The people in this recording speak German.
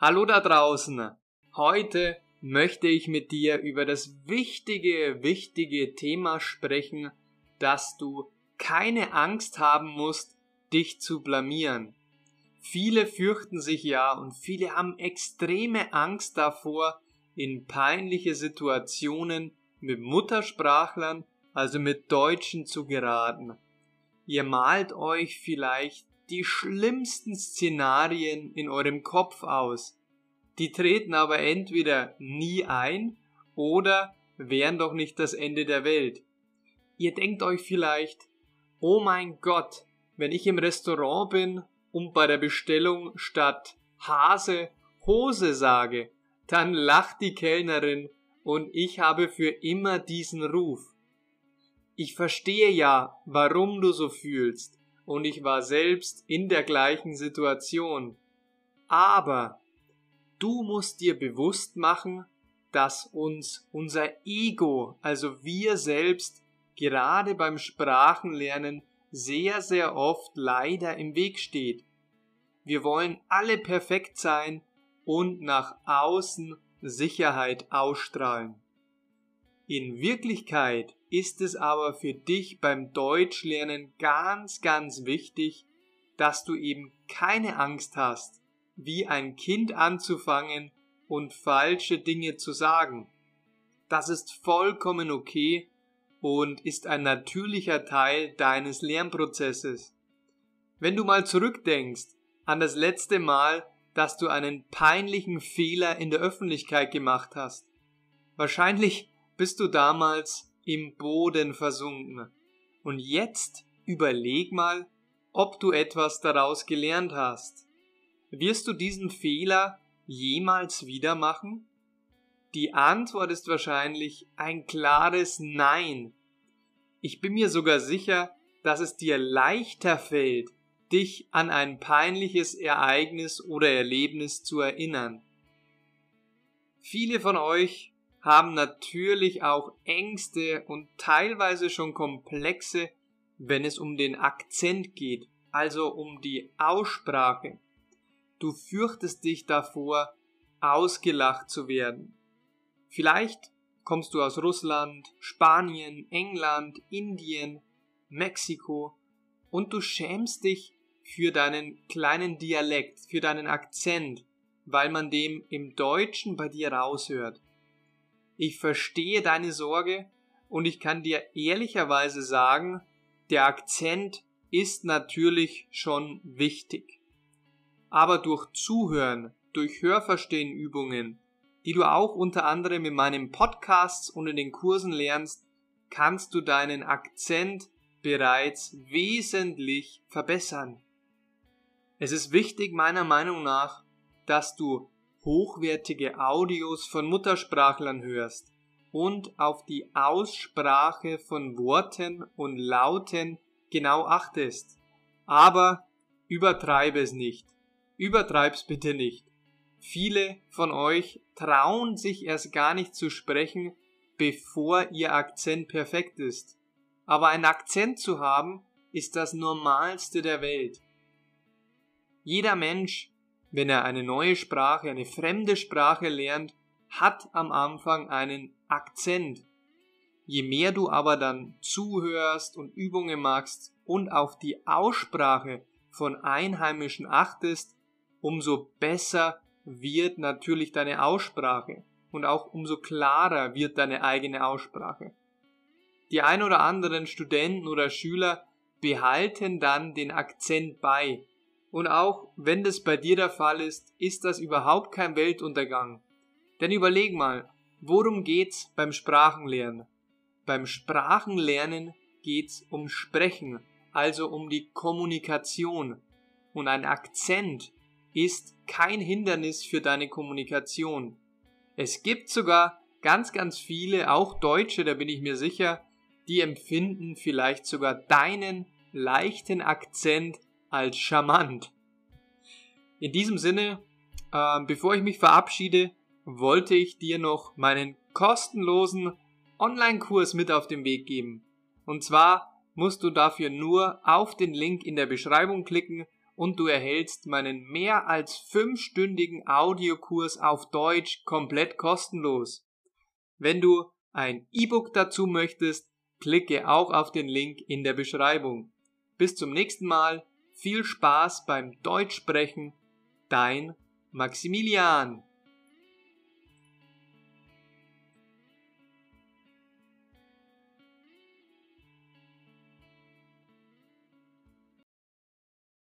Hallo da draußen. Heute möchte ich mit dir über das wichtige, wichtige Thema sprechen, dass du keine Angst haben musst, dich zu blamieren. Viele fürchten sich ja und viele haben extreme Angst davor, in peinliche Situationen mit Muttersprachlern, also mit Deutschen zu geraten. Ihr malt euch vielleicht die schlimmsten Szenarien in eurem Kopf aus. Die treten aber entweder nie ein oder wären doch nicht das Ende der Welt. Ihr denkt euch vielleicht, oh mein Gott, wenn ich im Restaurant bin und bei der Bestellung statt Hase Hose sage, dann lacht die Kellnerin und ich habe für immer diesen Ruf. Ich verstehe ja, warum du so fühlst, und ich war selbst in der gleichen Situation. Aber du musst dir bewusst machen, dass uns unser Ego, also wir selbst, gerade beim Sprachenlernen sehr, sehr oft leider im Weg steht. Wir wollen alle perfekt sein und nach außen Sicherheit ausstrahlen. In Wirklichkeit ist es aber für dich beim Deutschlernen ganz, ganz wichtig, dass du eben keine Angst hast, wie ein Kind anzufangen und falsche Dinge zu sagen. Das ist vollkommen okay und ist ein natürlicher Teil deines Lernprozesses. Wenn du mal zurückdenkst an das letzte Mal, dass du einen peinlichen Fehler in der Öffentlichkeit gemacht hast, wahrscheinlich bist du damals im Boden versunken. Und jetzt überleg mal, ob du etwas daraus gelernt hast. Wirst du diesen Fehler jemals wieder machen? Die Antwort ist wahrscheinlich ein klares Nein. Ich bin mir sogar sicher, dass es dir leichter fällt, dich an ein peinliches Ereignis oder Erlebnis zu erinnern. Viele von euch haben natürlich auch Ängste und teilweise schon Komplexe, wenn es um den Akzent geht, also um die Aussprache. Du fürchtest dich davor, ausgelacht zu werden. Vielleicht kommst du aus Russland, Spanien, England, Indien, Mexiko und du schämst dich für deinen kleinen Dialekt, für deinen Akzent, weil man dem im Deutschen bei dir raushört. Ich verstehe deine Sorge und ich kann dir ehrlicherweise sagen, der Akzent ist natürlich schon wichtig. Aber durch Zuhören, durch Hörverstehenübungen, die du auch unter anderem in meinem Podcast und in den Kursen lernst, kannst du deinen Akzent bereits wesentlich verbessern. Es ist wichtig meiner Meinung nach, dass du hochwertige Audios von Muttersprachlern hörst und auf die Aussprache von Worten und Lauten genau achtest. Aber übertreibe es nicht. Übertreib's bitte nicht. Viele von euch trauen sich erst gar nicht zu sprechen, bevor ihr Akzent perfekt ist. Aber ein Akzent zu haben, ist das Normalste der Welt. Jeder Mensch, wenn er eine neue Sprache, eine fremde Sprache lernt, hat am Anfang einen Akzent. Je mehr du aber dann zuhörst und Übungen machst und auf die Aussprache von Einheimischen achtest, umso besser wird natürlich deine Aussprache und auch umso klarer wird deine eigene Aussprache. Die ein oder anderen Studenten oder Schüler behalten dann den Akzent bei und auch wenn das bei dir der Fall ist, ist das überhaupt kein Weltuntergang. Denn überleg mal, worum geht's beim Sprachenlernen? Beim Sprachenlernen geht's um Sprechen, also um die Kommunikation. Und ein Akzent ist kein Hindernis für deine Kommunikation. Es gibt sogar ganz, ganz viele, auch Deutsche, da bin ich mir sicher, die empfinden vielleicht sogar deinen leichten Akzent als charmant. In diesem Sinne, äh, bevor ich mich verabschiede, wollte ich dir noch meinen kostenlosen Online-Kurs mit auf den Weg geben. Und zwar musst du dafür nur auf den Link in der Beschreibung klicken und du erhältst meinen mehr als fünfstündigen Audiokurs auf Deutsch komplett kostenlos. Wenn du ein E-Book dazu möchtest, klicke auch auf den Link in der Beschreibung. Bis zum nächsten Mal, viel Spaß beim Deutschsprechen, dein Maximilian.